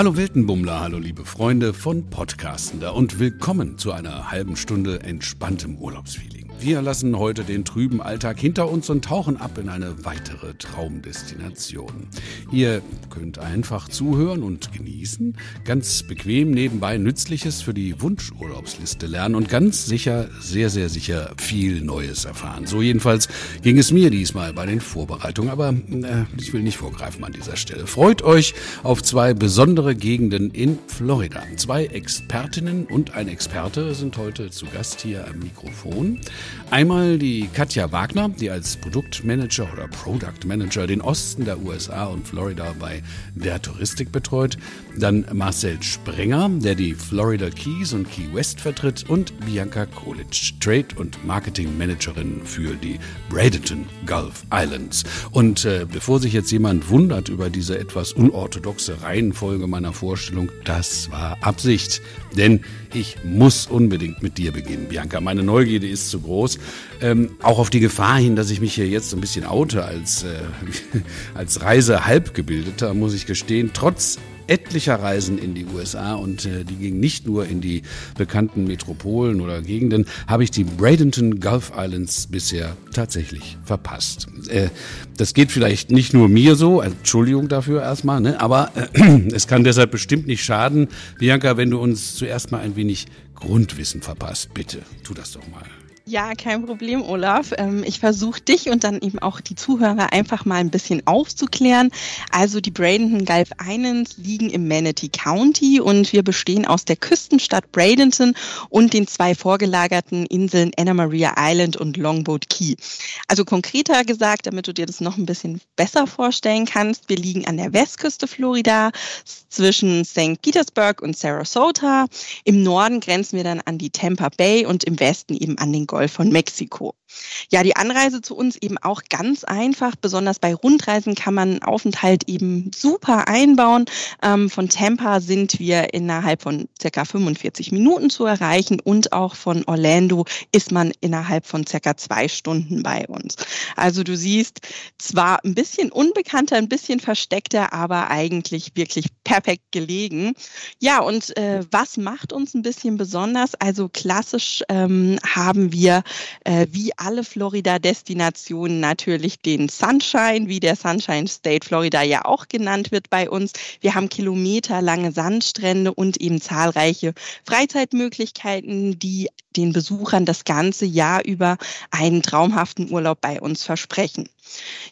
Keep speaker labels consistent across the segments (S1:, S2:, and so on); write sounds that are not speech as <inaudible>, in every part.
S1: Hallo Weltenbummler, hallo liebe Freunde von Podcastender und willkommen zu einer halben Stunde entspanntem Urlaubsfeeling. Wir lassen heute den trüben Alltag hinter uns und tauchen ab in eine weitere Traumdestination. Ihr könnt einfach zuhören und genießen, ganz bequem nebenbei Nützliches für die Wunschurlaubsliste lernen und ganz sicher, sehr, sehr sicher viel Neues erfahren. So jedenfalls ging es mir diesmal bei den Vorbereitungen, aber äh, ich will nicht vorgreifen an dieser Stelle. Freut euch auf zwei besondere Gegenden in Florida. Zwei Expertinnen und ein Experte sind heute zu Gast hier am Mikrofon. Einmal die Katja Wagner, die als Produktmanager oder Product Manager den Osten der USA und Florida bei der Touristik betreut. Dann Marcel Sprenger, der die Florida Keys und Key West vertritt. Und Bianca Kolic, Trade- und Marketing Managerin für die Bradenton Gulf Islands. Und äh, bevor sich jetzt jemand wundert über diese etwas unorthodoxe Reihenfolge meiner Vorstellung, das war Absicht. Denn ich muss unbedingt mit dir beginnen, Bianca. Meine Neugierde ist zu groß. Ähm, auch auf die Gefahr hin, dass ich mich hier jetzt so ein bisschen oute als, äh, <laughs> als Reisehalbgebildeter, muss ich gestehen. Trotz etlicher Reisen in die USA und äh, die gingen nicht nur in die bekannten Metropolen oder Gegenden, habe ich die Bradenton Gulf Islands bisher tatsächlich verpasst. Äh, das geht vielleicht nicht nur mir so, Entschuldigung dafür erstmal, ne? aber äh, <clears throat> es kann deshalb bestimmt nicht schaden, Bianca, wenn du uns zuerst mal ein wenig Grundwissen verpasst. Bitte, tu das doch mal.
S2: Ja, kein Problem, Olaf. Ähm, ich versuche dich und dann eben auch die Zuhörer einfach mal ein bisschen aufzuklären. Also die Bradenton Gulf Islands liegen im Manatee County und wir bestehen aus der Küstenstadt Bradenton und den zwei vorgelagerten Inseln Anna Maria Island und Longboat Key. Also konkreter gesagt, damit du dir das noch ein bisschen besser vorstellen kannst, wir liegen an der Westküste Florida zwischen St. Petersburg und Sarasota. Im Norden grenzen wir dann an die Tampa Bay und im Westen eben an den Golf Golf von Mexiko. Ja, die Anreise zu uns eben auch ganz einfach. Besonders bei Rundreisen kann man Aufenthalt eben super einbauen. Ähm, von Tampa sind wir innerhalb von circa 45 Minuten zu erreichen und auch von Orlando ist man innerhalb von circa zwei Stunden bei uns. Also du siehst, zwar ein bisschen unbekannter, ein bisschen versteckter, aber eigentlich wirklich perfekt gelegen. Ja, und äh, was macht uns ein bisschen besonders? Also klassisch ähm, haben wir wir äh, wie alle Florida-Destinationen natürlich den Sunshine, wie der Sunshine State Florida ja auch genannt wird bei uns. Wir haben kilometerlange Sandstrände und eben zahlreiche Freizeitmöglichkeiten, die den Besuchern das ganze Jahr über einen traumhaften Urlaub bei uns versprechen.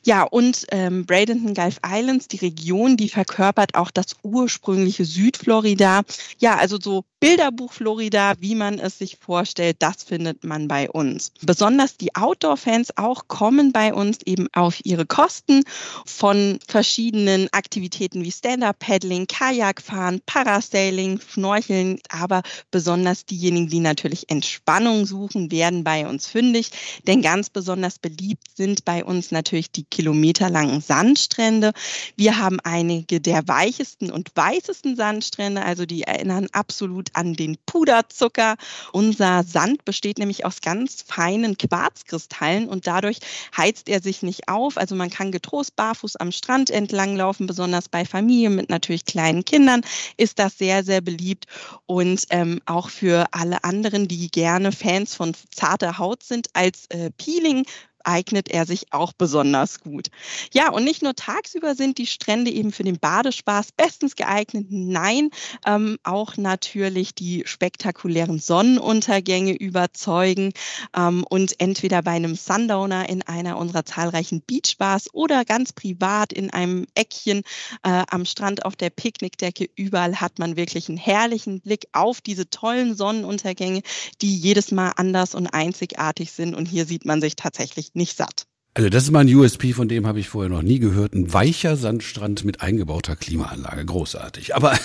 S2: Ja, und ähm, Bradenton Gulf Islands, die Region, die verkörpert auch das ursprüngliche Südflorida. Ja, also so Bilderbuch Florida, wie man es sich vorstellt, das findet man bei uns. Besonders die Outdoor-Fans auch kommen bei uns eben auf ihre Kosten von verschiedenen Aktivitäten wie Stand-Up-Paddling, Kajakfahren, Parasailing, Schnorcheln, aber besonders diejenigen, die natürlich Entspannung suchen, werden bei uns fündig, denn ganz besonders beliebt sind bei uns natürlich die kilometerlangen Sandstrände. Wir haben einige der weichesten und weißesten Sandstrände, also die erinnern absolut an den Puderzucker. Unser Sand besteht nämlich aus ganz feinen Quarzkristallen und dadurch heizt er sich nicht auf. Also man kann getrost barfuß am Strand entlang laufen, besonders bei Familien mit natürlich kleinen Kindern ist das sehr, sehr beliebt. Und ähm, auch für alle anderen, die gerne Fans von zarter Haut sind, als äh, Peeling eignet er sich auch besonders gut. Ja, und nicht nur tagsüber sind die Strände eben für den Badespaß bestens geeignet. Nein, ähm, auch natürlich die spektakulären Sonnenuntergänge überzeugen ähm, und entweder bei einem Sundowner in einer unserer zahlreichen Beachbars oder ganz privat in einem Eckchen äh, am Strand auf der Picknickdecke. Überall hat man wirklich einen herrlichen Blick auf diese tollen Sonnenuntergänge, die jedes Mal anders und einzigartig sind. Und hier sieht man sich tatsächlich nicht satt.
S1: Also das ist mal ein USP, von dem habe ich vorher noch nie gehört. Ein weicher Sandstrand mit eingebauter Klimaanlage. Großartig. Aber,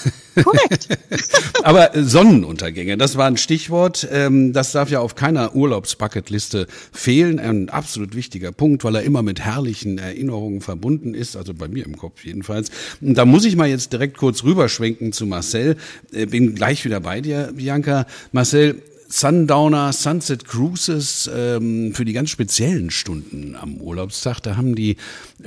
S1: <laughs> aber Sonnenuntergänge, das war ein Stichwort. Ähm, das darf ja auf keiner Urlaubsbucketliste fehlen. Ein absolut wichtiger Punkt, weil er immer mit herrlichen Erinnerungen verbunden ist. Also bei mir im Kopf jedenfalls. Und da muss ich mal jetzt direkt kurz rüberschwenken zu Marcel. Äh, bin gleich wieder bei dir, Bianca. Marcel, Sundowner, Sunset Cruises ähm, für die ganz speziellen Stunden am Urlaubstag. Da haben die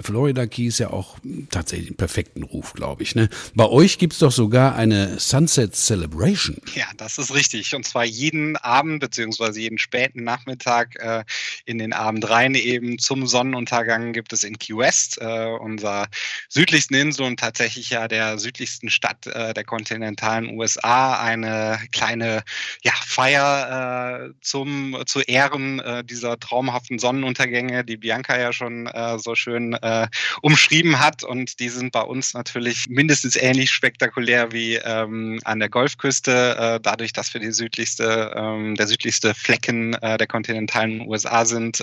S1: Florida Keys ja auch tatsächlich einen perfekten Ruf, glaube ich. Ne? Bei euch gibt's doch sogar eine Sunset Celebration.
S3: Ja, das ist richtig. Und zwar jeden Abend beziehungsweise jeden späten Nachmittag äh, in den Abend rein eben zum Sonnenuntergang gibt es in Key West, äh, unserer südlichsten Insel und tatsächlich ja der südlichsten Stadt äh, der kontinentalen USA, eine kleine ja, Feier äh, zum, zu Ehren äh, dieser traumhaften Sonnenuntergänge, die Bianca ja schon äh, so schön äh, umschrieben hat. Und die sind bei uns natürlich mindestens ähnlich spektakulär wie ähm, an der Golfküste, äh, dadurch, dass wir die südlichste, ähm, der südlichste Flecken äh, der kontinentalen USA sind,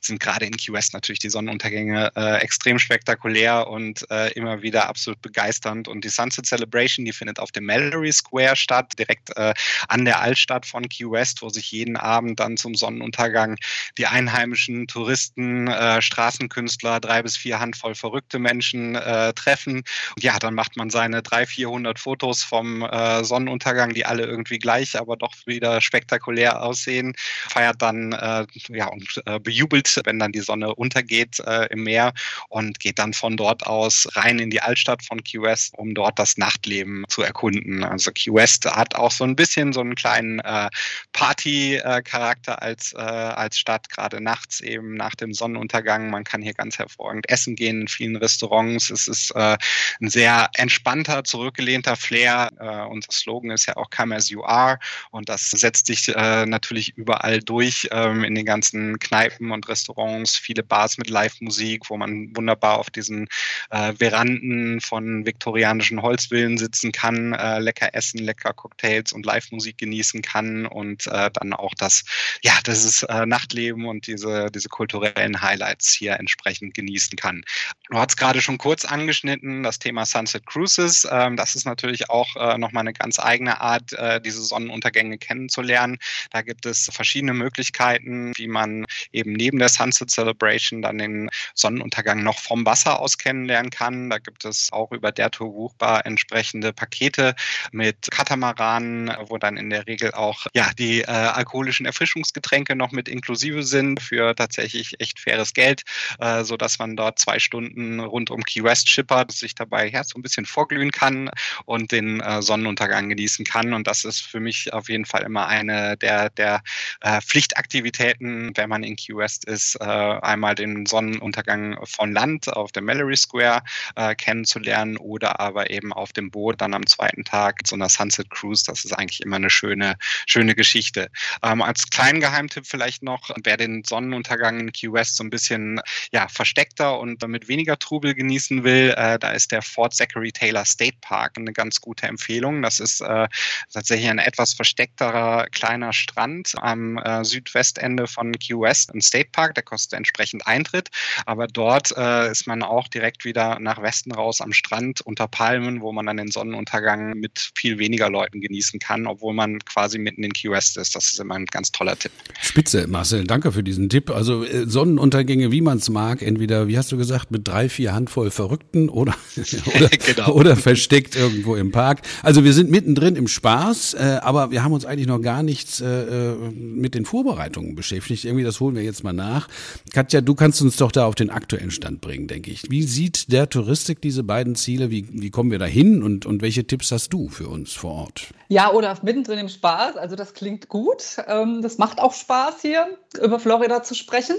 S3: sind gerade in Key West natürlich die Sonnenuntergänge extrem spektakulär und immer wieder absolut begeisternd. Und die Sunset Celebration, die findet auf dem Mallory Square statt, direkt an der Altstadt von Key West, wo sich jeden Abend dann zum Sonnenuntergang die einheimischen Touristen, äh, Straßenkünstler, drei bis vier Handvoll verrückte Menschen äh, treffen. Und ja, dann macht man seine 300, 400 Fotos vom äh, Sonnenuntergang, die alle irgendwie gleich, aber doch wieder spektakulär aussehen. Feiert dann äh, ja und äh, bejubelt, wenn dann die Sonne untergeht äh, im Meer und geht dann von dort aus rein in die Altstadt von Key West, um dort das Nachtleben zu erkunden. Also Key West hat auch so ein bisschen so einen kleinen äh, Party-Charakter als, äh, als Stadt, gerade nachts eben nach dem Sonnenuntergang. Man kann hier ganz hervorragend essen gehen in vielen Restaurants. Es ist äh, ein sehr entspannter, zurückgelehnter Flair. Äh, unser Slogan ist ja auch Come as you are und das setzt sich äh, natürlich überall durch ähm, in den ganzen Kneipen und Restaurants, viele Bars mit Live-Musik, wo man wunderbar auf diesen äh, Veranden von viktorianischen Holzvillen sitzen kann, äh, lecker essen, lecker Cocktails und Live-Musik genießen kann und äh, dann auch das, ja, ist äh, Nachtleben und diese, diese kulturellen Highlights hier entsprechend genießen kann. Du hast gerade schon kurz angeschnitten, das Thema Sunset Cruises. Ähm, das ist natürlich auch äh, nochmal eine ganz eigene Art, äh, diese Sonnenuntergänge kennenzulernen. Da gibt es verschiedene Möglichkeiten, wie man eben neben der Sunset Celebration dann den Sonnenuntergang noch vom Wasser aus kennenlernen kann. Da gibt es auch über der Tour buchbar entsprechende Pakete mit Katamaranen, wo dann in der Regel auch ja die äh, alkoholischen Erfrischungsgetränke noch mit inklusive sind für tatsächlich echt faires Geld, äh, so dass man dort zwei Stunden rund um Key West schippert, sich dabei ja, so ein bisschen vorglühen kann und den äh, Sonnenuntergang genießen kann. Und das ist für mich auf jeden Fall immer eine der, der äh, Pflichtaktivitäten, wenn man in Key West ist, äh, einmal den Sonnenuntergang von Land auf dem Mallory Square äh, kennenzulernen oder aber eben auf dem Boot dann am zweiten Tag so einer Sunset Cruise. Das ist eigentlich immer eine schöne, schöne Geschichte. Ähm, als kleinen Geheimtipp vielleicht noch, wer den Sonnenuntergang in Key West so ein bisschen ja, versteckter und mit weniger Trubel genießen will, äh, da ist der Fort Zachary Taylor State Park eine ganz gute Empfehlung. Das ist äh, tatsächlich ein etwas versteckterer kleiner Strand am äh, Südwestende von Key West, ein State Park, der kostet entsprechend Eintritt, aber dort äh, ist man auch direkt wieder nach Westen raus am Strand unter Palmen, wo man dann den Sonnenuntergang mit viel weniger Leuten genießen kann, obwohl man quasi mitten in Key West ist. Das ist immer ein ganz toller Tipp.
S1: Spitze, Marcel, danke für diesen Tipp. Also äh, Sonnenuntergänge, wie man es mag, entweder, wie hast du gesagt, mit drei, vier Handvoll Verrückten oder, <laughs> oder, genau. oder versteckt irgendwo im Park. Also wir sind mittendrin im Spaß, äh, aber wir haben uns eigentlich noch gar nichts äh, äh, mit den Vorbereitungen beschäftigt. Irgendwie, das holen wir jetzt mal nach. Katja, du kannst uns doch da auf den aktuellen Stand bringen, denke ich. Wie sieht der Touristik diese beiden Ziele? Wie, wie kommen wir da hin und, und welche Tipps hast du für uns vor Ort?
S4: Ja, oder mittendrin im Spaß. Also das klingt gut. Ähm, das macht auch Spaß hier, über Florida zu sprechen.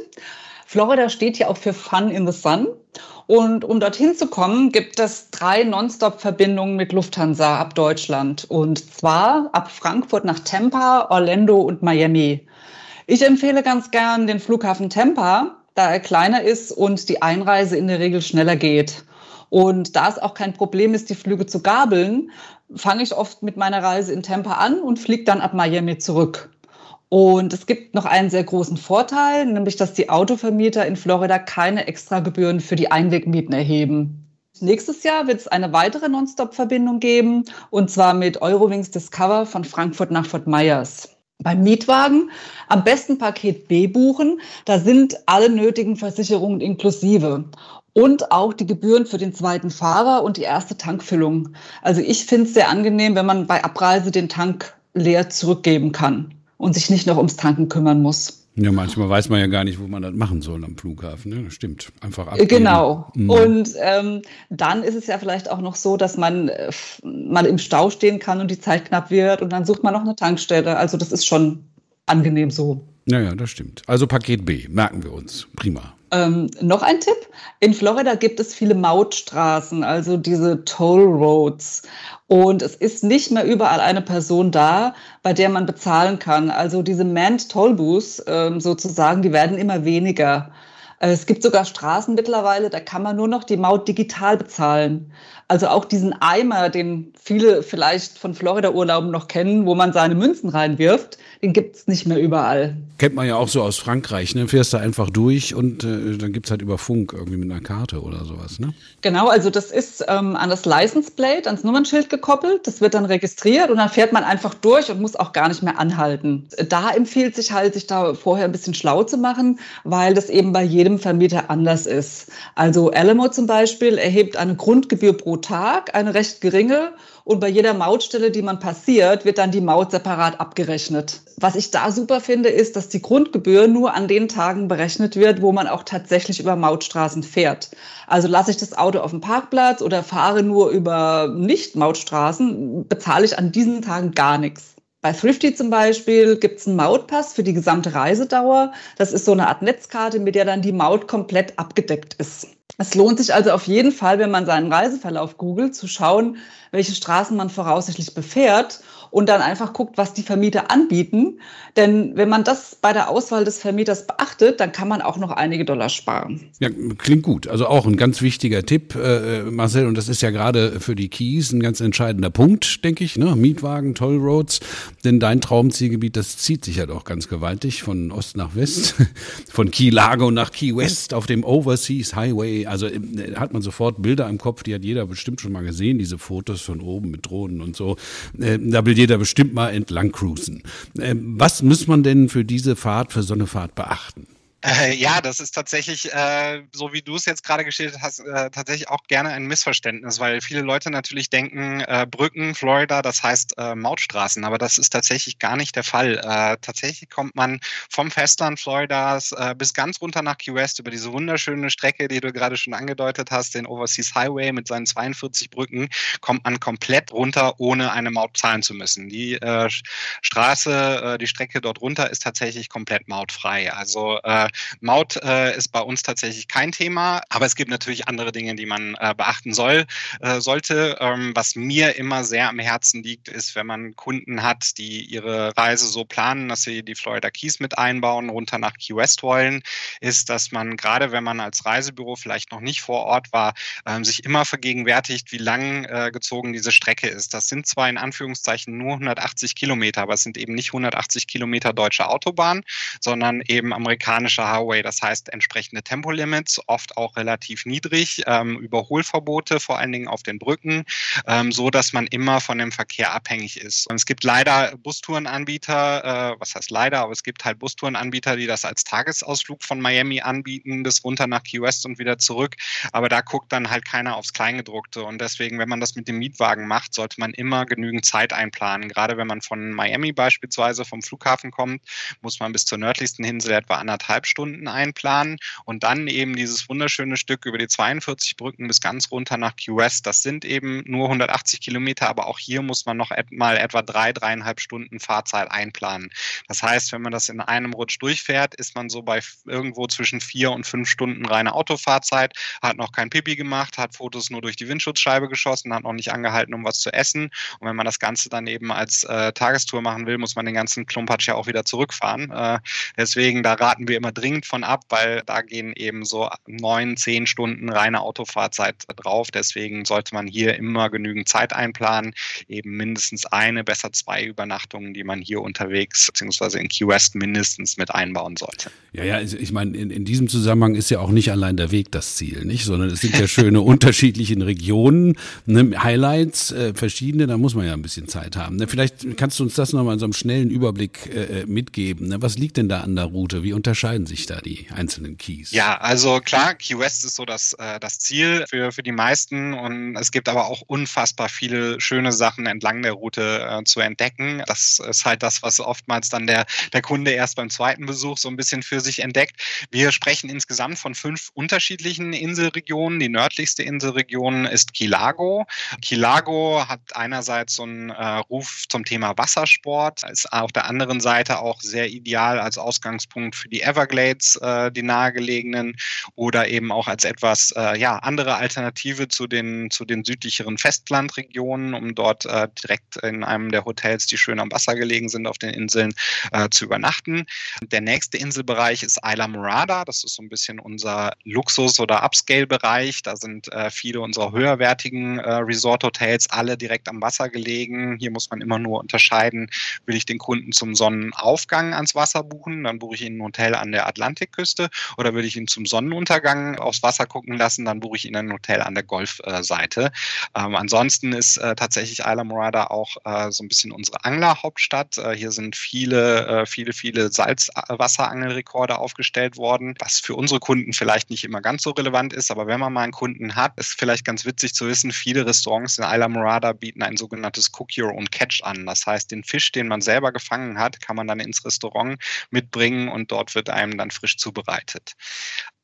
S4: Florida steht ja auch für Fun in the Sun. Und um dorthin zu kommen, gibt es drei Nonstop-Verbindungen mit Lufthansa ab Deutschland. Und zwar ab Frankfurt nach Tampa, Orlando und Miami. Ich empfehle ganz gern den Flughafen Tampa, da er kleiner ist und die Einreise in der Regel schneller geht. Und da es auch kein Problem ist, die Flüge zu gabeln, fange ich oft mit meiner Reise in Tampa an und fliege dann ab Miami zurück. Und es gibt noch einen sehr großen Vorteil, nämlich dass die Autovermieter in Florida keine Extragebühren für die Einwegmieten erheben. Nächstes Jahr wird es eine weitere Nonstop-Verbindung geben, und zwar mit Eurowings Discover von Frankfurt nach Fort Myers. Beim Mietwagen am besten Paket B buchen, da sind alle nötigen Versicherungen inklusive und auch die Gebühren für den zweiten Fahrer und die erste Tankfüllung. Also ich finde es sehr angenehm, wenn man bei Abreise den Tank leer zurückgeben kann. und sich nicht noch ums Tanken kümmern muss.
S1: Ja, manchmal weiß man ja gar nicht, wo man das machen soll am Flughafen. Ne? Das stimmt. Einfach abgeben.
S4: Genau. Mhm. Und ähm, dann ist es ja vielleicht auch noch so, dass man äh, mal im Stau stehen kann und die Zeit knapp wird und dann sucht man noch eine Tankstelle. Also das ist schon angenehm so.
S1: Ja, ja, das stimmt. Also Paket B, merken wir uns. Prima.
S4: Ähm, noch ein Tipp. In Florida gibt es viele Mautstraßen, also diese Toll Roads. Und es ist nicht mehr überall eine Person da, bei der man bezahlen kann. Also diese Manned Toll Booths ähm, sozusagen, die werden immer weniger. Äh, es gibt sogar Straßen mittlerweile, da kann man nur noch die Maut digital bezahlen. Also auch diesen Eimer, den viele vielleicht von Florida-Urlauben noch kennen, wo man seine Münzen reinwirft, den gibt es nicht mehr überall.
S1: Kennt man ja auch so aus Frankreich, ne? Fährst da einfach durch und äh, dann gibt es halt über Funk irgendwie mit einer Karte oder sowas, ne?
S4: Genau, also das ist ähm, an das License Plate, ans Nummernschild gekoppelt, das wird dann registriert und dann fährt man einfach durch und muss auch gar nicht mehr anhalten. Da empfiehlt sich halt, sich da vorher ein bisschen schlau zu machen, weil das eben bei jedem Vermieter anders ist. Also Alamo zum Beispiel erhebt eine Grundgebühr pro Tag, eine recht geringe und bei jeder Mautstelle, die man passiert, wird dann die Maut separat abgerechnet. Was ich da super finde, ist, dass die Grundgebühr nur an den Tagen berechnet wird, wo man auch tatsächlich über Mautstraßen fährt. Also lasse ich das Auto auf dem Parkplatz oder fahre nur über Nicht-Mautstraßen, bezahle ich an diesen Tagen gar nichts. Bei Thrifty zum Beispiel gibt es einen Mautpass für die gesamte Reisedauer. Das ist so eine Art Netzkarte, mit der dann die Maut komplett abgedeckt ist. Es lohnt sich also auf jeden Fall, wenn man seinen Reiseverlauf googelt, zu schauen, welche Straßen man voraussichtlich befährt und dann einfach guckt, was die Vermieter anbieten. Denn wenn man das bei der Auswahl des Vermieters beachtet, dann kann man auch noch einige Dollar sparen.
S1: Ja, klingt gut. Also auch ein ganz wichtiger Tipp, äh, Marcel, und das ist ja gerade für die Keys ein ganz entscheidender Punkt, denke ich. Ne? Mietwagen, Tollroads, denn dein Traumzielgebiet, das zieht sich ja doch ganz gewaltig von Ost nach West, <laughs> von Key Largo nach Key West auf dem Overseas Highway. Also äh, hat man sofort Bilder im Kopf, die hat jeder bestimmt schon mal gesehen, diese Fotos von oben mit Drohnen und so. Äh, da will jeder bestimmt mal entlang cruisen. Äh, was muss man denn für diese Fahrt, für so eine Fahrt beachten?
S3: Äh, ja, das ist tatsächlich, äh, so wie du es jetzt gerade geschildert hast, äh, tatsächlich auch gerne ein Missverständnis, weil viele Leute natürlich denken, äh, Brücken, Florida, das heißt äh, Mautstraßen, aber das ist tatsächlich gar nicht der Fall. Äh, tatsächlich kommt man vom Festland Floridas bis ganz runter nach Key West über diese wunderschöne Strecke, die du gerade schon angedeutet hast, den Overseas Highway mit seinen 42 Brücken, kommt man komplett runter, ohne eine Maut zahlen zu müssen. Die Straße, die Strecke dort runter ist tatsächlich komplett mautfrei. Also Maut äh, ist bei uns tatsächlich kein Thema, aber es gibt natürlich andere Dinge, die man äh, beachten soll, äh, sollte. Ähm, was mir immer sehr am Herzen liegt, ist, wenn man Kunden hat, die ihre Reise so planen, dass sie die Florida Keys mit einbauen, runter nach Key West wollen, ist, dass man gerade, wenn man als Reisebüro vielleicht noch nicht vor Ort war, ähm, sich immer vergegenwärtigt, wie lang äh, gezogen diese Strecke ist. Das sind zwar in Anführungszeichen nur 180 Kilometer, aber es sind eben nicht 180 Kilometer deutsche Autobahn, sondern eben amerikanische Extra Highway, das heißt entsprechende Tempolimits, oft auch relativ niedrig, ähm, Überholverbote, vor allen Dingen auf den Brücken, ähm, so dass man immer von dem Verkehr abhängig ist. Und es gibt leider Bustourenanbieter, äh, was heißt leider, aber es gibt halt Bustourenanbieter, die das als Tagesausflug von Miami anbieten, bis runter nach Key West und wieder zurück. Aber da guckt dann halt keiner aufs Kleingedruckte. Und deswegen, wenn man das mit dem Mietwagen macht, sollte man immer genügend Zeit einplanen. Gerade wenn man von Miami beispielsweise vom Flughafen kommt, muss man bis zur nördlichsten Insel etwa anderthalb Stunden einplanen und dann eben dieses wunderschöne Stück über die 42 Brücken bis ganz runter nach Key West. Das sind eben nur 180 Kilometer, aber auch hier muss man noch mal etwa drei, dreieinhalb Stunden Fahrzeit einplanen. Das heißt, wenn man das in einem Rutsch durchfährt, ist man so bei irgendwo zwischen vier und fünf Stunden reine Autofahrzeit, hat noch kein Pipi gemacht, hat Fotos nur durch die Windschutzscheibe geschossen, hat noch nicht angehalten, um was zu essen. Und wenn man das Ganze dann eben als äh, Tagestour machen will, muss man den ganzen Klumpatsch ja auch wieder zurückfahren. Äh, deswegen, da raten wir immer dringend von ab, weil da gehen eben so neun, zehn Stunden reine Autofahrzeit drauf. Deswegen sollte man hier immer genügend Zeit einplanen, eben mindestens eine, besser zwei Übernachtungen, die man hier unterwegs beziehungsweise in Key West mindestens mit einbauen sollte.
S1: Ja, ja, also ich meine, in, in diesem Zusammenhang ist ja auch nicht allein der Weg das Ziel, nicht, sondern es sind ja schöne <laughs> unterschiedliche Regionen, ne, Highlights, äh, verschiedene, da muss man ja ein bisschen Zeit haben. Ne, vielleicht kannst du uns das nochmal in so einem schnellen Überblick äh, äh mitgeben. Ne? Was liegt denn da an der Route? Wie unterscheiden unterscheiden sich da die einzelnen Keys?
S3: Ja, also klar, Key West ist so das, äh, das Ziel für, für die meisten und es gibt aber auch unfassbar viele schöne Sachen entlang der Route äh, zu entdecken. Das ist halt das, was oftmals dann der, der Kunde erst beim zweiten Besuch so ein bisschen für sich entdeckt. Wir sprechen insgesamt von fünf unterschiedlichen Inselregionen. Die nördlichste Inselregion ist Kilago. Kilago hat einerseits so einen äh, Ruf zum Thema Wassersport, ist auf der anderen Seite auch sehr ideal als Ausgangspunkt für die Everglades, äh, die nahegelegenen, oder eben auch als etwas äh, ja, andere Alternative zu den, zu den südlicheren Festlandregionen, um dort äh, direkt in einem der Hotels, die schön am Wasser gelegen sind, auf den Inseln äh, zu übernachten. Der nächste Inselbereich ist Isla Morada. Das ist so ein bisschen unser Luxus- oder Upscale-Bereich. Da sind äh, viele unserer höherwertigen äh, Resort-Hotels alle direkt am Wasser gelegen. Hier muss man immer nur unterscheiden, will ich den Kunden zum Sonnenaufgang ans Wasser buchen, dann buche ich ihn ein Hotel an der Atlantikküste oder will ich ihn zum Sonnenuntergang aufs Wasser gucken lassen, dann buche ich ihn ein Hotel an der Golfseite. Ähm, ansonsten ist äh, tatsächlich Isla Morada auch äh, so ein bisschen unsere Anglerhauptstadt. Äh, hier sind viele, äh, viele, viele Salzwasserangelrekorde aufgestellt worden, was für unsere Kunden vielleicht nicht immer ganz so relevant ist, aber wenn man mal einen Kunden hat, ist vielleicht ganz witzig zu wissen, viele Restaurants in Isla Morada bieten ein sogenanntes Cook Your Own Catch an. Das heißt, den Fisch, den man selber gefangen hat, kann man dann ins Restaurant mitbringen und dort wird einem dann frisch zubereitet.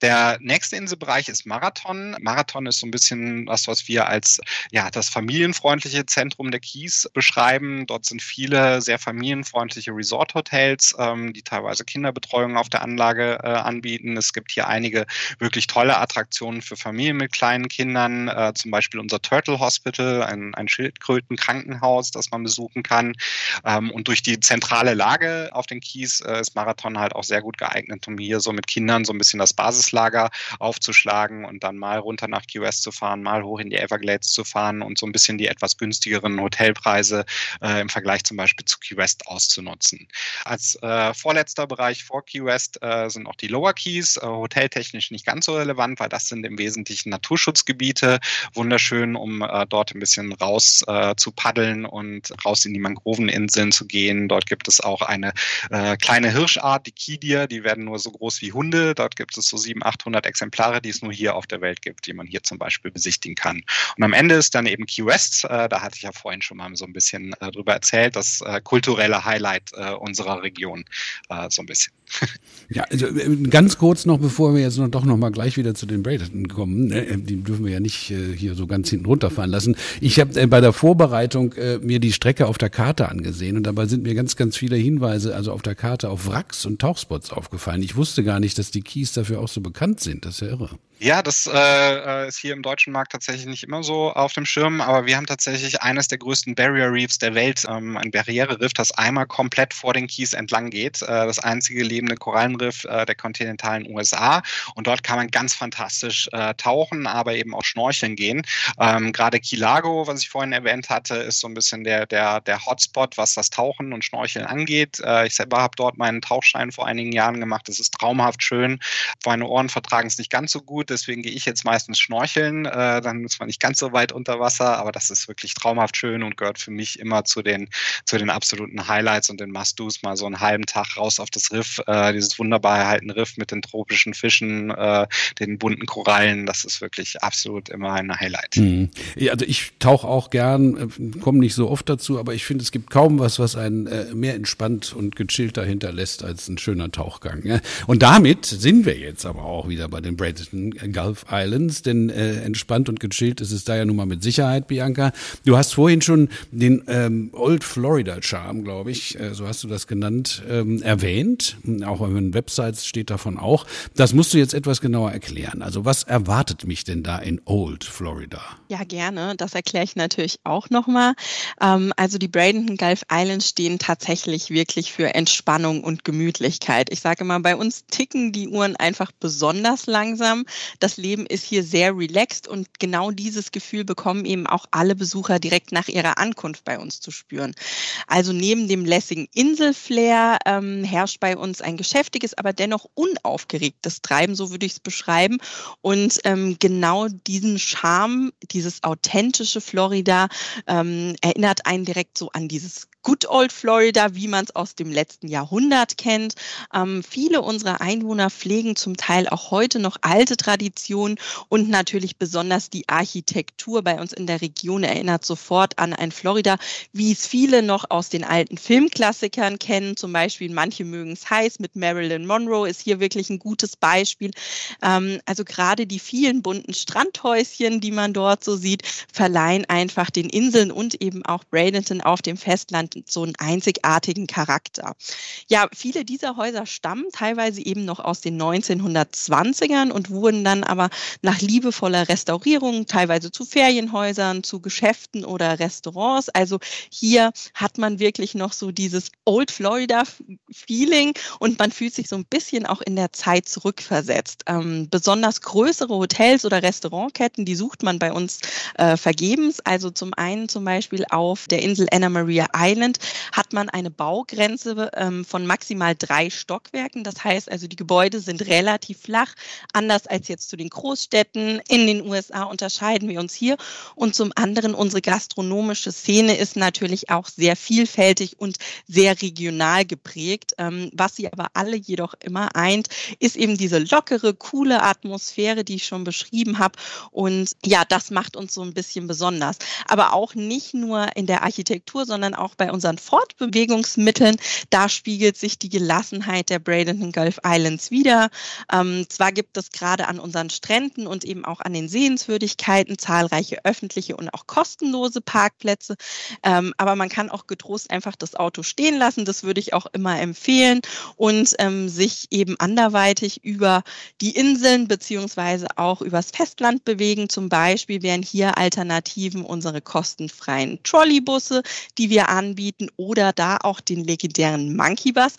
S3: Der nächste Inselbereich ist Marathon. Marathon ist so ein bisschen das, was wir als ja, das familienfreundliche Zentrum der Kies beschreiben. Dort sind viele sehr familienfreundliche Resort-Hotels, ähm, die teilweise Kinderbetreuung auf der Anlage äh, anbieten. Es gibt hier einige wirklich tolle Attraktionen für Familien mit kleinen Kindern, äh, zum Beispiel unser Turtle Hospital, ein, ein Schildkrötenkrankenhaus, das man besuchen kann. Ähm, und durch die zentrale Lage auf den Kies äh, ist Marathon halt auch sehr gut geeignet, um hier so mit Kindern so ein bisschen das Basis Trainingslager aufzuschlagen und dann mal runter nach Key West zu fahren, mal hoch in die Everglades zu fahren und so ein bisschen die etwas günstigeren Hotelpreise äh, im Vergleich zum Beispiel zu Key West auszunutzen. Als äh, vorletzter Bereich vor Key West äh, sind auch die Lower Keys, äh, hoteltechnisch nicht ganz so relevant, weil das sind im Wesentlichen Naturschutzgebiete, wunderschön, um äh, dort ein bisschen raus äh, zu paddeln und raus in die Mangroveninseln zu gehen. Dort gibt es auch eine kleine Hirschart, die Kidir, die werden nur so groß wie Hunde. Dort gibt es so sieben 700, 800 Exemplare, die es nur hier auf der Welt gibt, die man hier zum Beispiel besichtigen kann. Und am Ende ist dann eben Key West, äh, da hatte ich ja vorhin schon mal so ein bisschen äh, drüber erzählt, das äh, kulturelle Highlight unserer Region so ein bisschen.
S1: Ja, also äh, ganz kurz noch, bevor wir jetzt noch, doch noch mal gleich wieder zu den Braden kommen, ne, die dürfen wir ja nicht hier so ganz hinten runterfahren lassen. Ich habe bei der Vorbereitung mir die Strecke auf der Karte angesehen und dabei sind mir ganz, ganz viele Hinweise, also auf der Karte auf Wracks und Tauchspots aufgefallen. Ich wusste gar nicht, dass die Keys dafür auch so bekannt sind. Das ist ja irre.
S3: Ja, das äh, ist hier im deutschen Markt tatsächlich nicht immer so auf dem Schirm, aber wir haben tatsächlich eines der größten Barrier Reefs der Welt, ähm, ein Barriereriff, das einmal komplett vor den Kies entlang geht. Äh, das einzige lebende Korallenriff äh, der kontinentalen USA. Und dort kann man ganz fantastisch äh, tauchen, aber eben auch schnorcheln gehen. Ähm, Gerade Kilago, was ich vorhin erwähnt hatte, ist so ein bisschen der, der, der Hotspot, was das Tauchen und Schnorcheln angeht. Äh, ich selber habe dort meinen Tauchschein vor einigen Jahren gemacht. Es ist traumhaft schön. Meine Ohren vertragen es nicht ganz so deswegen gehe ich jetzt meistens schnorcheln. Äh, dann ist man nicht ganz so weit unter Wasser, aber das ist wirklich traumhaft schön und gehört für mich immer zu den, zu den absoluten Highlights und den Must-Dos. Mal so einen halben Tag raus auf das Riff, äh, dieses wunderbar erhaltene Riff mit den tropischen Fischen, äh, den bunten Korallen. Das ist wirklich absolut immer ein Highlight.
S1: Mhm. Also ich tauche auch gern, äh, komme nicht so oft dazu, aber ich finde, es gibt kaum was, was einen äh, mehr entspannt und gechillt dahinter lässt als ein schöner Tauchgang. Und damit sind wir jetzt aber auch wieder bei den Bradenton Gulf Islands, denn äh, entspannt und gechillt ist es da ja nun mal mit Sicherheit, Bianca. Du hast vorhin schon den ähm, Old Florida Charm, glaube ich, äh, so hast du das genannt, ähm, erwähnt. Auch auf den Websites steht davon auch. Das musst du jetzt etwas genauer erklären. Also was erwartet mich denn da in Old Florida?
S2: Ja, gerne. Das erkläre ich natürlich auch nochmal. Ähm, also die Bradenton Gulf Islands stehen tatsächlich wirklich für Entspannung und Gemütlichkeit. Ich sage immer, bei uns ticken die Uhren einfach besonders langsam. Das Leben ist hier sehr relaxed und genau dieses Gefühl bekommen eben auch alle Besucher direkt nach ihrer Ankunft bei uns zu spüren. Also neben dem lässigen Inselflair ähm, herrscht bei uns ein geschäftiges, aber dennoch unaufgeregtes Treiben, so würde ich es beschreiben. Und ähm, genau diesen Charme, dieses authentische Florida ähm, erinnert einen direkt so an dieses Good Old Florida, wie man es aus dem letzten Jahrhundert kennt. Ähm, viele unserer Einwohner pflegen zum Teil auch heute noch alte Traditionen und natürlich besonders die Architektur bei uns in der Region erinnert sofort an ein Florida, wie es viele noch aus den alten Filmklassikern kennen. Zum Beispiel manche mögen es heiß mit Marilyn Monroe ist hier wirklich ein gutes Beispiel. Ähm, also gerade die vielen bunten Strandhäuschen, die man dort so sieht, verleihen einfach den Inseln und eben auch Bradenton auf dem Festland so einen einzigartigen Charakter. Ja, viele dieser Häuser stammen teilweise eben noch aus den 1920ern und wurden dann aber nach liebevoller Restaurierung teilweise zu Ferienhäusern, zu Geschäften oder Restaurants. Also hier hat man wirklich noch so dieses Old Florida Feeling und man fühlt sich so ein bisschen auch in der Zeit zurückversetzt. Ähm, besonders größere Hotels oder Restaurantketten, die sucht man bei uns äh, vergebens. Also zum einen zum Beispiel auf der Insel Anna Maria Island hat man eine Baugrenze ähm, von maximal drei Stockwerken. Das heißt also, die Gebäude sind relativ flach. Anders als jetzt zu den Großstädten in den USA unterscheiden wir uns hier. Und zum anderen, unsere gastronomische Szene ist natürlich auch sehr vielfältig und sehr regional geprägt. Ähm, was sie aber alle jedoch immer eint, ist eben diese lockere, coole Atmosphäre, die ich schon beschrieben habe. Und ja, das macht uns so ein bisschen besonders. Aber auch nicht nur in der Architektur, sondern auch bei unseren Fortbewegungsmitteln. Da spiegelt sich die Gelassenheit der Bradenton Gulf Islands wieder. Ähm, zwar gibt es gerade an unseren Stränden und eben auch an den Sehenswürdigkeiten zahlreiche öffentliche und auch kostenlose Parkplätze, ähm, aber man kann auch getrost einfach das Auto stehen lassen. Das würde ich auch immer empfehlen und ähm, sich eben anderweitig über die Inseln beziehungsweise auch übers Festland bewegen. Zum Beispiel wären hier Alternativen unsere kostenfreien Trolleybusse, die wir anbieten oder da auch den legendären Monkey Bus.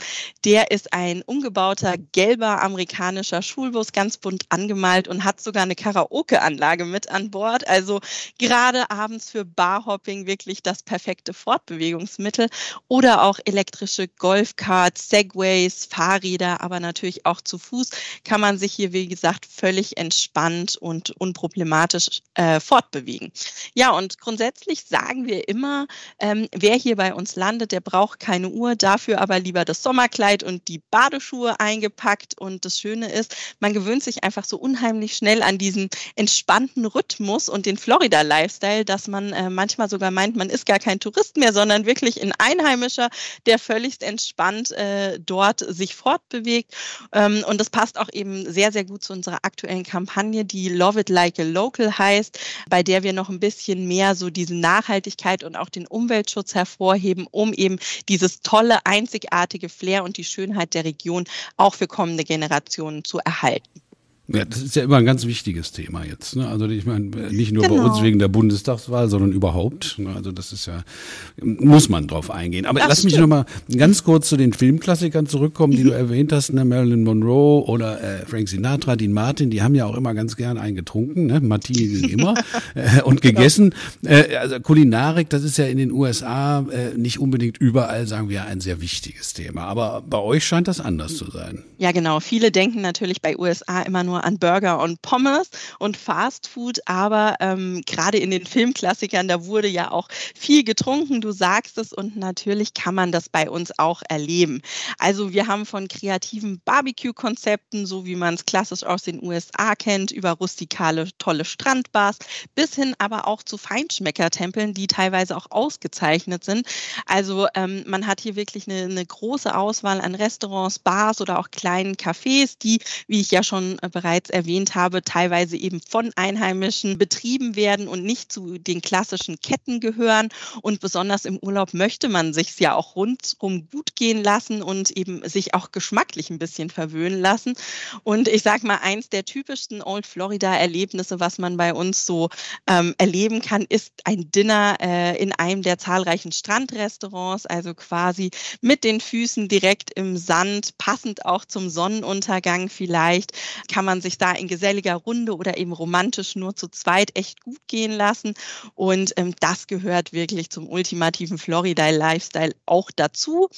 S2: Der ist ein umgebauter gelber amerikanischer Schulbus, ganz bunt angemalt und hat sogar eine Karaoke-Anlage mit an Bord. Also gerade abends für Barhopping wirklich das perfekte Fortbewegungsmittel oder auch elektrische Golfkarts, Segways, Fahrräder, aber natürlich auch zu Fuß kann man sich hier, wie gesagt, völlig entspannt und unproblematisch äh, fortbewegen. Ja, und grundsätzlich sagen wir immer, ähm, wer hier bei uns landet, der braucht keine Uhr, dafür aber lieber das Sommerkleid und die Badeschuhe eingepackt. Und das Schöne ist, man gewöhnt sich einfach so unheimlich schnell an diesen entspannten Rhythmus und den Florida-Lifestyle, dass man äh, manchmal sogar meint, man ist gar kein Tourist mehr, sondern wirklich ein Einheimischer, der völligst entspannt äh, dort sich fortbewegt. Ähm, und das passt auch eben sehr, sehr gut zu unserer aktuellen Kampagne, die Love It Like a Local heißt, bei der wir noch ein bisschen mehr so diese Nachhaltigkeit und auch den Umweltschutz hervorheben, um eben dieses tolle, einzigartige Flair und die Schönheit der Region auch für kommende Generationen zu erhalten.
S1: Ja, das ist ja immer ein ganz wichtiges Thema jetzt. Ne? Also ich meine, nicht nur genau. bei uns wegen der Bundestagswahl, sondern überhaupt. Ne? Also das ist ja, muss man drauf eingehen. Aber das lass mich nochmal ganz kurz zu den Filmklassikern zurückkommen, die mhm. du erwähnt hast, ne? Marilyn Monroe oder äh, Frank Sinatra, Dean Martin, die haben ja auch immer ganz gern eingetrunken, ne? Martini ging <laughs> immer äh, und genau. gegessen. Äh, also Kulinarik, das ist ja in den USA äh, nicht unbedingt überall, sagen wir, ein sehr wichtiges Thema. Aber bei euch scheint das anders zu sein.
S2: Ja, genau. Viele denken natürlich bei USA immer nur an Burger und Pommes und Fast Food, aber ähm, gerade in den Filmklassikern, da wurde ja auch viel getrunken, du sagst es, und natürlich kann man das bei uns auch erleben. Also wir haben von kreativen Barbecue-Konzepten, so wie man es klassisch aus den USA kennt, über rustikale, tolle Strandbars, bis hin aber auch zu Feinschmeckertempeln, die teilweise auch ausgezeichnet sind. Also ähm, man hat hier wirklich eine, eine große Auswahl an Restaurants, Bars oder auch kleinen Cafés, die, wie ich ja schon äh, bereits bereits erwähnt habe, teilweise eben von Einheimischen betrieben werden und nicht zu den klassischen Ketten gehören. Und besonders im Urlaub möchte man sich ja auch rundum gut gehen lassen und eben sich auch geschmacklich ein bisschen verwöhnen lassen. Und ich sage mal, eins der typischsten Old Florida-Erlebnisse, was man bei uns so ähm, erleben kann, ist ein Dinner äh, in einem der zahlreichen Strandrestaurants, also quasi mit den Füßen direkt im Sand, passend auch zum Sonnenuntergang vielleicht, kann man sich da in geselliger Runde oder eben romantisch nur zu zweit echt gut gehen lassen. Und ähm, das gehört wirklich zum ultimativen Florida-Lifestyle auch dazu.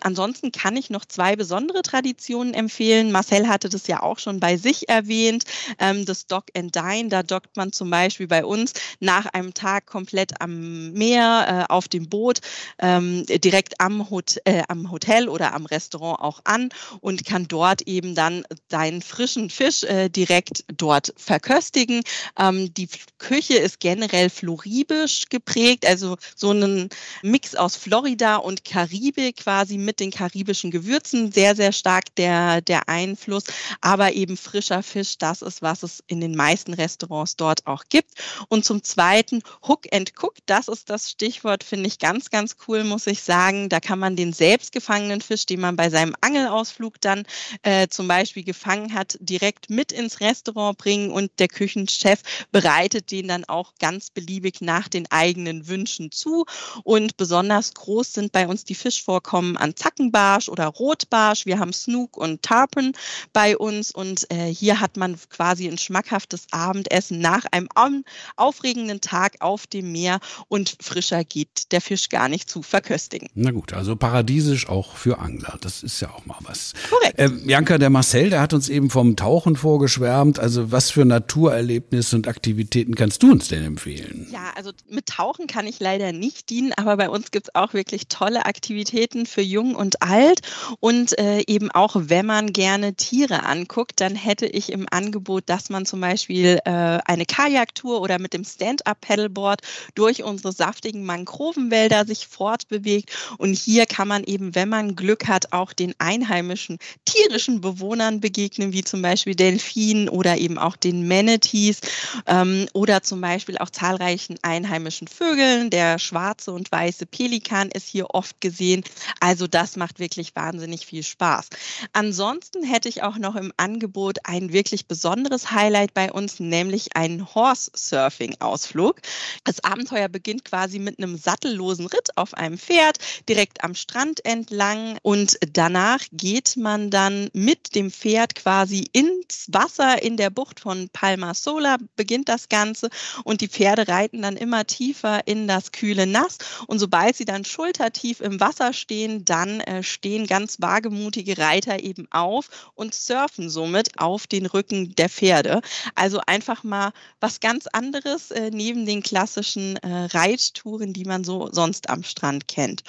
S2: Ansonsten kann ich noch zwei besondere Traditionen empfehlen. Marcel hatte das ja auch schon bei sich erwähnt. Ähm, das Dock and Dine, da dockt man zum Beispiel bei uns nach einem Tag komplett am Meer, äh, auf dem Boot, ähm, direkt am, Hot äh, am Hotel oder am Restaurant auch an und kann dort eben dann seinen frischen Fisch äh, direkt dort verköstigen. Ähm, die Küche ist generell floribisch geprägt, also so ein Mix aus Florida und Karibik quasi mit den karibischen Gewürzen. Sehr, sehr stark der, der Einfluss, aber eben frischer Fisch, das ist, was es in den meisten Restaurants dort auch gibt. Und zum Zweiten Hook and Cook, das ist das Stichwort, finde ich ganz, ganz cool, muss ich sagen. Da kann man den selbst gefangenen Fisch, den man bei seinem Angelausflug dann äh, zum Beispiel gefangen hat, direkt mit ins Restaurant bringen und der Küchenchef bereitet den dann auch ganz beliebig nach den eigenen Wünschen zu. Und besonders groß sind bei uns die Fischvorkommen an Zackenbarsch oder Rotbarsch. Wir haben Snook und Tarpon bei uns und äh, hier hat man quasi ein schmackhaftes Abendessen nach einem aufregenden Tag auf dem Meer und frischer geht der Fisch gar nicht zu verköstigen.
S1: Na gut, also paradiesisch auch für Angler. Das ist ja auch mal was. Korrekt. Äh, Janka, der Marcel, der hat uns eben vom Tauchen vorgeschwärmt. Also was für Naturerlebnisse und Aktivitäten kannst du uns denn empfehlen?
S2: Ja, also mit Tauchen kann ich leider nicht dienen, aber bei uns gibt es auch wirklich tolle Aktivitäten für Jung und Alt. Und äh, eben auch, wenn man gerne Tiere anguckt, dann hätte ich im Angebot, dass man zum Beispiel äh, eine Kajaktour oder mit dem Stand-Up-Paddleboard durch unsere saftigen Mangrovenwälder sich fortbewegt. Und hier kann man eben, wenn man Glück hat, auch den einheimischen tierischen Bewohnern begegnen, wie zum Beispiel Delfinen oder eben auch den Manatees ähm, oder zum Beispiel auch zahlreichen einheimischen Vögeln. Der schwarze und weiße Pelikan ist hier oft gesehen. Also das macht wirklich wahnsinnig viel Spaß. Ansonsten hätte ich auch noch im Angebot ein wirklich besonderes Highlight bei uns, nämlich einen Horse-Surfing-Ausflug. Das Abenteuer beginnt quasi mit einem sattellosen Ritt auf einem Pferd direkt am Strand entlang und danach geht man dann mit dem Pferd quasi ins Wasser in der Bucht von Palma Sola beginnt das Ganze und die Pferde reiten dann immer tiefer in das kühle Nass und sobald sie dann schultertief im Wasser stehen, dann äh, stehen ganz wagemutige Reiter eben auf und surfen somit auf den Rücken der Pferde. Also einfach mal was ganz anderes äh, neben den klassischen äh, Reittouren, die man so sonst am Strand kennt.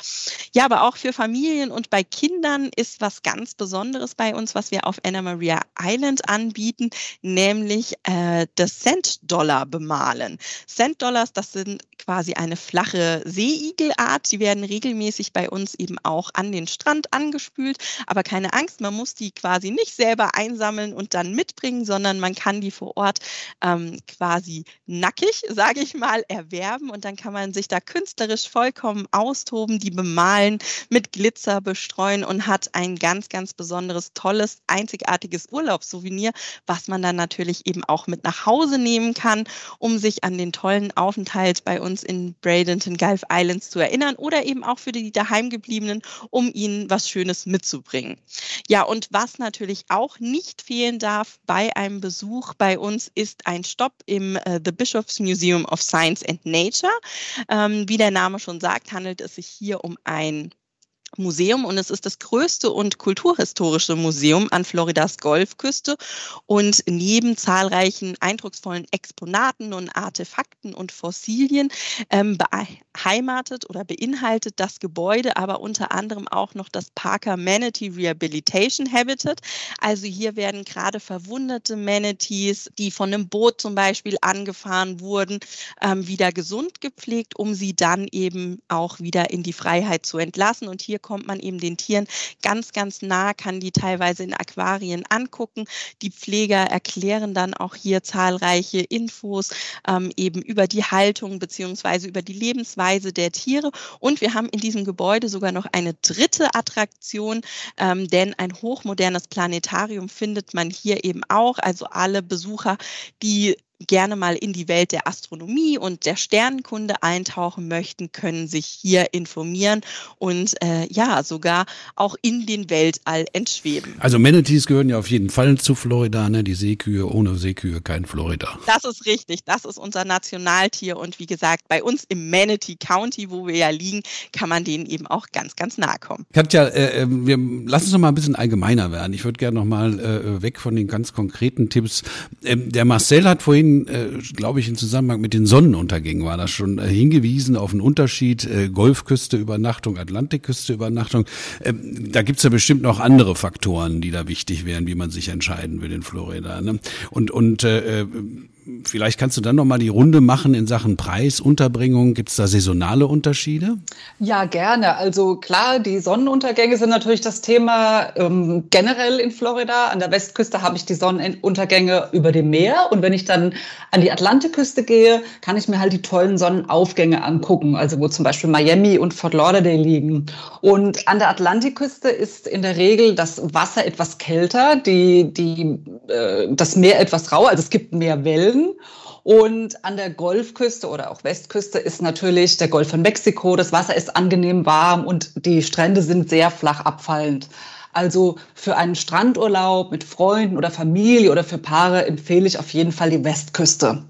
S2: Ja, aber auch für Familien und bei Kindern ist was ganz Besonderes bei uns, was wir auf Anna Maria Island anbieten, nämlich äh, das Cent-Dollar bemalen. Cent-Dollars, das sind quasi eine flache Seeigelart. Die werden regelmäßig bei uns eben auch an den Strand angespült. Aber keine Angst, man muss die quasi nicht selber einsammeln und dann mitbringen, sondern man kann die vor Ort ähm, quasi nackig, <laughs> sage ich mal, erwerben und dann kann man sich da künstlerisch vollkommen austoben, die bemalen, mit Glitzer bestreuen und hat ein ganz, ganz besonderes, tolles, einzigartiges Urlaubssouvenir, was man dann natürlich eben auch mit nach Hause nehmen kann, um sich an den tollen Aufenthalt bei uns in Bradenton Gulf Islands zu erinnern oder eben auch für die daheimgebliebenen, um ihnen was Schönes mitzubringen. Ja, und was natürlich auch nicht fehlen darf bei einem Besuch bei uns ist ein Stopp im äh, The Bishops Museum of Science and Nature. Ähm, wie der Name schon sagt, handelt es sich hier um ein Museum und es ist das größte und kulturhistorische Museum an Floridas Golfküste und neben zahlreichen eindrucksvollen Exponaten und Artefakten und Fossilien ähm, beheimatet oder beinhaltet das Gebäude aber unter anderem auch noch das Parker Manatee Rehabilitation Habitat. Also hier werden gerade verwundete Manatees, die von einem Boot zum Beispiel angefahren wurden, ähm, wieder gesund gepflegt, um sie dann eben auch wieder in die Freiheit zu entlassen. Und hier kommt man eben den Tieren ganz, ganz nah, kann die teilweise in Aquarien angucken. Die Pfleger erklären dann auch hier zahlreiche Infos ähm, eben über die Haltung beziehungsweise über die Lebensweise der Tiere. Und wir haben in diesem Gebäude sogar noch eine dritte Attraktion, ähm, denn ein hochmodernes Planetarium findet man hier eben auch. Also alle Besucher, die gerne mal in die Welt der Astronomie und der Sternenkunde eintauchen möchten, können sich hier informieren und äh, ja, sogar auch in den Weltall entschweben.
S1: Also Manatees gehören ja auf jeden Fall zu Florida, ne? Die Seekühe, ohne Seekühe kein Florida.
S2: Das ist richtig, das ist unser Nationaltier und wie gesagt, bei uns im Manatee County, wo wir ja liegen, kann man denen eben auch ganz, ganz nahe kommen.
S1: Katja, äh, äh wir lassen es noch mal ein bisschen allgemeiner werden. Ich würde gerne noch mal äh, weg von den ganz konkreten Tipps. Ähm, der Marcel hat vorhin, äh, glaube ich, im Zusammenhang mit den Sonnenuntergängen war das schon äh, hingewiesen auf einen Unterschied äh, Golfküste Übernachtung, Atlantikküste Übernachtung. Ähm, da gibt's ja bestimmt noch andere Faktoren, die da wichtig wären, wie man sich entscheiden will in Florida. Ne? Und und äh, äh Vielleicht kannst du dann noch mal die Runde machen in Sachen Preis, Unterbringung. Gibt es da saisonale Unterschiede?
S4: Ja, gerne. Also klar, die Sonnenuntergänge sind natürlich das Thema ähm, generell in Florida. An der Westküste habe ich die Sonnenuntergänge über dem Meer. Und wenn ich dann an die Atlantikküste gehe, kann ich mir halt die tollen Sonnenaufgänge angucken. Also wo zum Beispiel Miami und Fort Lauderdale liegen. Und an der Atlantikküste ist in der Regel das Wasser etwas kälter, die, die, äh, das Meer etwas rauer. Also es gibt mehr Wellen. Wellen. Und an der Golfküste oder auch Westküste ist natürlich der Golf von Mexiko. Das Wasser ist angenehm warm und die Strände sind sehr flach abfallend. Also für einen Strandurlaub mit Freunden oder Familie oder für Paare empfehle ich auf jeden Fall die Westküste.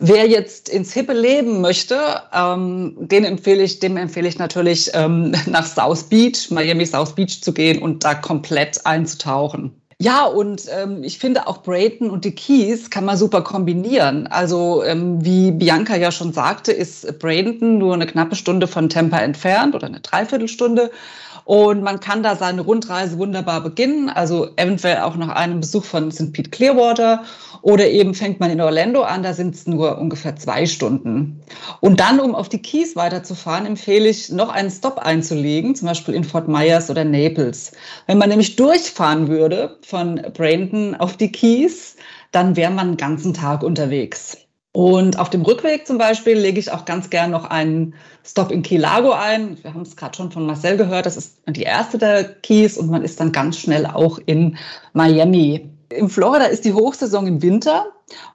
S4: Wer jetzt ins Hippe leben möchte, ähm, den empfehle ich, dem empfehle ich natürlich ähm, <laughs> nach South Beach, Miami South Beach zu gehen und da komplett einzutauchen. Ja, und ähm, ich finde auch Brayton und die Keys kann man super kombinieren. Also ähm, wie Bianca ja schon sagte, ist Bradenton nur eine knappe Stunde von Tampa entfernt oder eine Dreiviertelstunde. Und man kann da seine Rundreise wunderbar beginnen, also eventuell auch nach einem Besuch von St. Pete Clearwater oder eben fängt man in Orlando an, da sind es nur ungefähr zwei Stunden. Und dann, um auf die Keys weiterzufahren, empfehle ich, noch einen Stop einzulegen, zum Beispiel in Fort Myers oder Naples. Wenn man nämlich durchfahren würde von Brandon auf die Keys, dann wäre man einen ganzen Tag unterwegs. Und auf dem Rückweg zum Beispiel lege ich auch ganz gern noch einen Stop in Key Largo ein. Wir haben es gerade schon von Marcel gehört, das ist die erste der Keys und man ist dann ganz schnell auch in Miami. In Florida ist die Hochsaison im Winter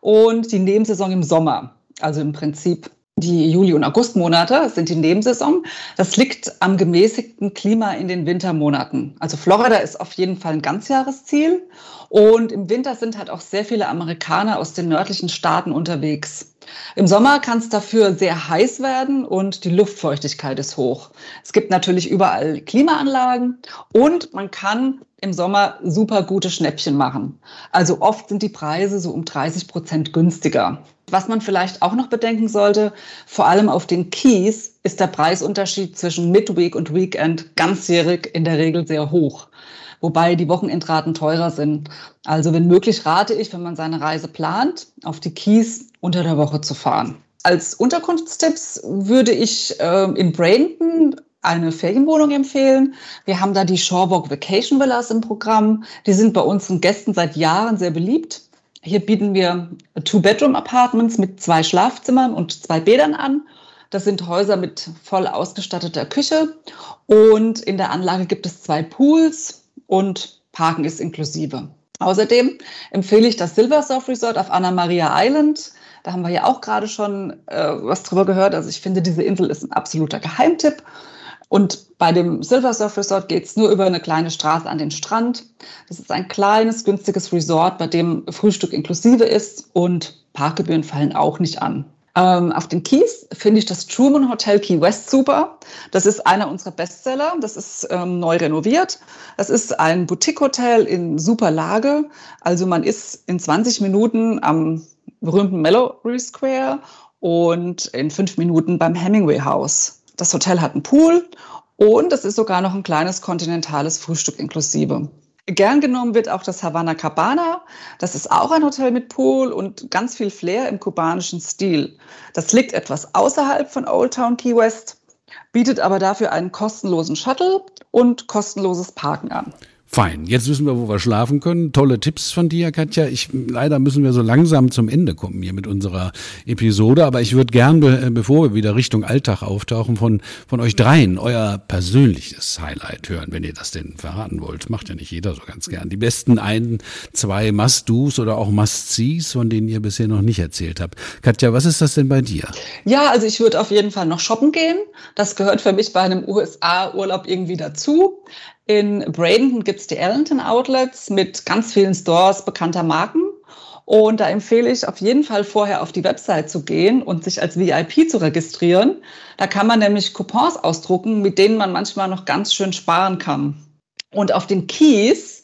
S4: und die Nebensaison im Sommer. Also im Prinzip die Juli- und Augustmonate sind die Nebensaison. Das liegt am gemäßigten Klima in den Wintermonaten. Also Florida ist auf jeden Fall ein Ganzjahresziel. Und im Winter sind halt auch sehr viele Amerikaner aus den nördlichen Staaten unterwegs. Im Sommer kann es dafür sehr heiß werden und die Luftfeuchtigkeit ist hoch. Es gibt natürlich überall Klimaanlagen und man kann im Sommer super gute Schnäppchen machen. Also oft sind die Preise so um 30 Prozent günstiger. Was man vielleicht auch noch bedenken sollte, vor allem auf den Keys ist der Preisunterschied zwischen Midweek und Weekend ganzjährig in der Regel sehr hoch wobei die Wochenendraten teurer sind. Also wenn möglich rate ich, wenn man seine Reise plant, auf die Keys unter der Woche zu fahren. Als Unterkunftstipps würde ich äh, in Bradenton eine Ferienwohnung empfehlen. Wir haben da die Shorewalk Vacation Villas im Programm. Die sind bei unseren Gästen seit Jahren sehr beliebt. Hier bieten wir Two-Bedroom-Apartments mit zwei Schlafzimmern und zwei Bädern an. Das sind Häuser mit voll ausgestatteter Küche. Und in der Anlage gibt es zwei Pools, und Parken ist inklusive. Außerdem empfehle ich das Silver Surf Resort auf Anna Maria Island. Da haben wir ja auch gerade schon äh, was drüber gehört. Also ich finde, diese Insel ist ein absoluter Geheimtipp. Und bei dem Silver Surf Resort geht es nur über eine kleine Straße an den Strand. Das ist ein kleines, günstiges Resort, bei dem Frühstück inklusive ist und Parkgebühren fallen auch nicht an. Ähm, auf den Keys finde ich das Truman Hotel Key West super. Das ist einer unserer Bestseller. Das ist ähm, neu renoviert. Das ist ein Boutique-Hotel in super Lage. Also man ist in 20 Minuten am berühmten Mallory Square und in fünf Minuten beim Hemingway House. Das Hotel hat einen Pool und es ist sogar noch ein kleines kontinentales Frühstück inklusive. Gern genommen wird auch das Havana Cabana. Das ist auch ein Hotel mit Pool und ganz viel Flair im kubanischen Stil. Das liegt etwas außerhalb von Old Town Key West, bietet aber dafür einen kostenlosen Shuttle und kostenloses Parken an.
S1: Fein. Jetzt wissen wir, wo wir schlafen können. Tolle Tipps von dir, Katja. Ich, leider müssen wir so langsam zum Ende kommen hier mit unserer Episode. Aber ich würde gern, be bevor wir wieder Richtung Alltag auftauchen, von, von euch dreien euer persönliches Highlight hören, wenn ihr das denn verraten wollt. Macht ja nicht jeder so ganz gern. Die besten ein, zwei Must-Dos oder auch Must-Sees, von denen ihr bisher noch nicht erzählt habt. Katja, was ist das denn bei dir?
S4: Ja, also ich würde auf jeden Fall noch shoppen gehen. Das gehört für mich bei einem USA-Urlaub irgendwie dazu. In Bradenton gibt es die Ellington Outlets mit ganz vielen Stores bekannter Marken. Und da empfehle ich auf jeden Fall vorher auf die Website zu gehen und sich als VIP zu registrieren. Da kann man nämlich Coupons ausdrucken, mit denen man manchmal noch ganz schön sparen kann. Und auf den Keys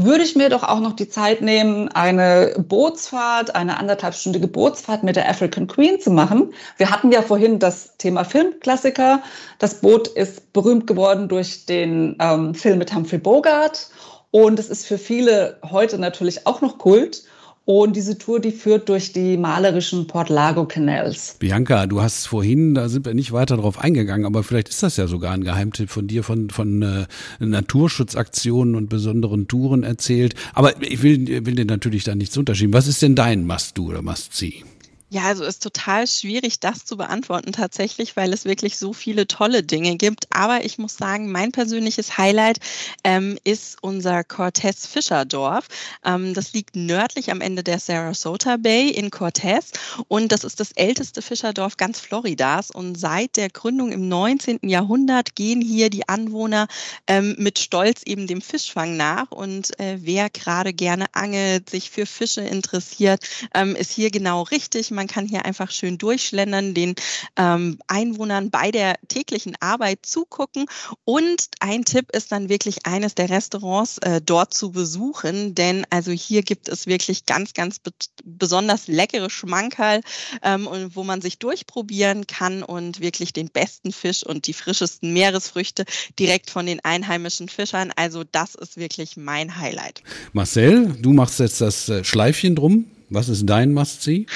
S4: würde ich mir doch auch noch die Zeit nehmen, eine Bootsfahrt, eine anderthalbstündige Bootsfahrt mit der African Queen zu machen. Wir hatten ja vorhin das Thema Filmklassiker. Das Boot ist berühmt geworden durch den ähm, Film mit Humphrey Bogart. Und es ist für viele heute natürlich auch noch Kult. Und diese Tour, die führt durch die malerischen Port Lago Canals.
S1: Bianca, du hast vorhin, da sind wir nicht weiter drauf eingegangen, aber vielleicht ist das ja sogar ein Geheimtipp von dir, von, von äh, Naturschutzaktionen und besonderen Touren erzählt. Aber ich will, will dir natürlich da nichts unterschieben. Was ist denn dein Must-Do oder Must-See?
S2: Ja, also ist total schwierig, das zu beantworten tatsächlich, weil es wirklich so viele tolle Dinge gibt. Aber ich muss sagen, mein persönliches Highlight ähm, ist unser Cortez Fischerdorf. Ähm, das liegt nördlich am Ende der Sarasota Bay in Cortez und das ist das älteste Fischerdorf ganz Floridas. Und seit der Gründung im 19. Jahrhundert gehen hier die Anwohner ähm, mit Stolz eben dem Fischfang nach. Und äh, wer gerade gerne angelt, sich für Fische interessiert, ähm, ist hier genau richtig man kann hier einfach schön durchschlendern, den ähm, Einwohnern bei der täglichen Arbeit zugucken. Und ein Tipp ist dann wirklich eines der Restaurants äh, dort zu besuchen, denn also hier gibt es wirklich ganz, ganz be besonders leckere Schmankerl, ähm, wo man sich durchprobieren kann und wirklich den besten Fisch und die frischesten Meeresfrüchte direkt von den einheimischen Fischern. Also das ist wirklich mein Highlight.
S1: Marcel, du machst jetzt das äh, Schleifchen drum. Was ist dein Must-See?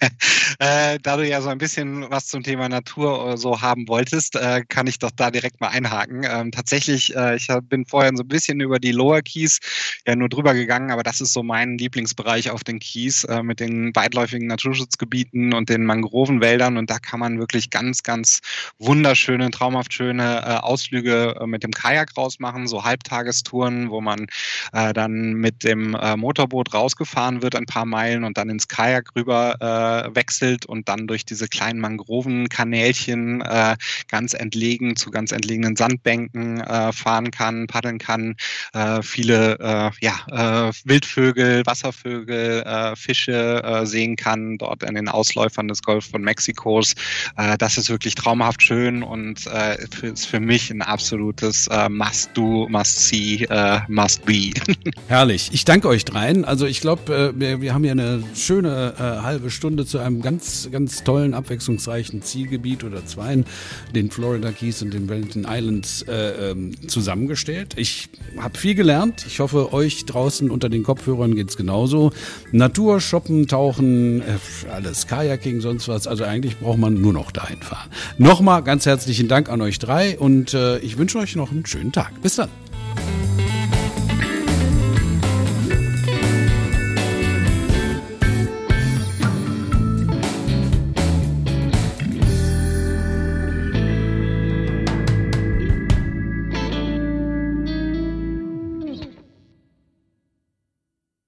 S1: <laughs>
S3: äh, da du ja so ein bisschen was zum Thema Natur oder so haben wolltest, äh, kann ich doch da direkt mal einhaken. Ähm, tatsächlich, äh, ich bin vorher so ein bisschen über die Lower Keys ja nur drüber gegangen, aber das ist so mein Lieblingsbereich auf den Keys äh, mit den weitläufigen Naturschutzgebieten und den Mangrovenwäldern und da kann man wirklich ganz, ganz wunderschöne, traumhaft schöne äh, Ausflüge äh, mit dem Kajak rausmachen, so Halbtagestouren, wo man dann mit dem Motorboot rausgefahren wird, ein paar Meilen und dann ins Kajak rüber äh, wechselt und dann durch diese kleinen Mangrovenkanälchen äh, ganz entlegen zu ganz entlegenen Sandbänken äh, fahren kann, paddeln kann, äh, viele äh, ja, äh, Wildvögel, Wasservögel, Fische sehen kann, dort in den Ausläufern des Golf von Mexikos. Das ist wirklich traumhaft schön und ist für mich ein absolutes Must-Do, Must-See, Must-Be. <laughs>
S1: Herrlich. Ich danke euch dreien. Also ich glaube, wir, wir haben hier eine schöne äh, halbe Stunde zu einem ganz, ganz tollen, abwechslungsreichen Zielgebiet oder zweien, den Florida Keys und den Wellington Islands, äh, ähm, zusammengestellt. Ich habe viel gelernt. Ich hoffe, euch draußen unter den Kopfhörern geht's genauso. Natur, Shoppen, Tauchen, äh, alles, Kajaking, sonst was. Also eigentlich braucht man nur noch dahin fahren. Nochmal ganz herzlichen Dank an euch drei und äh, ich wünsche euch noch einen schönen Tag. Bis dann.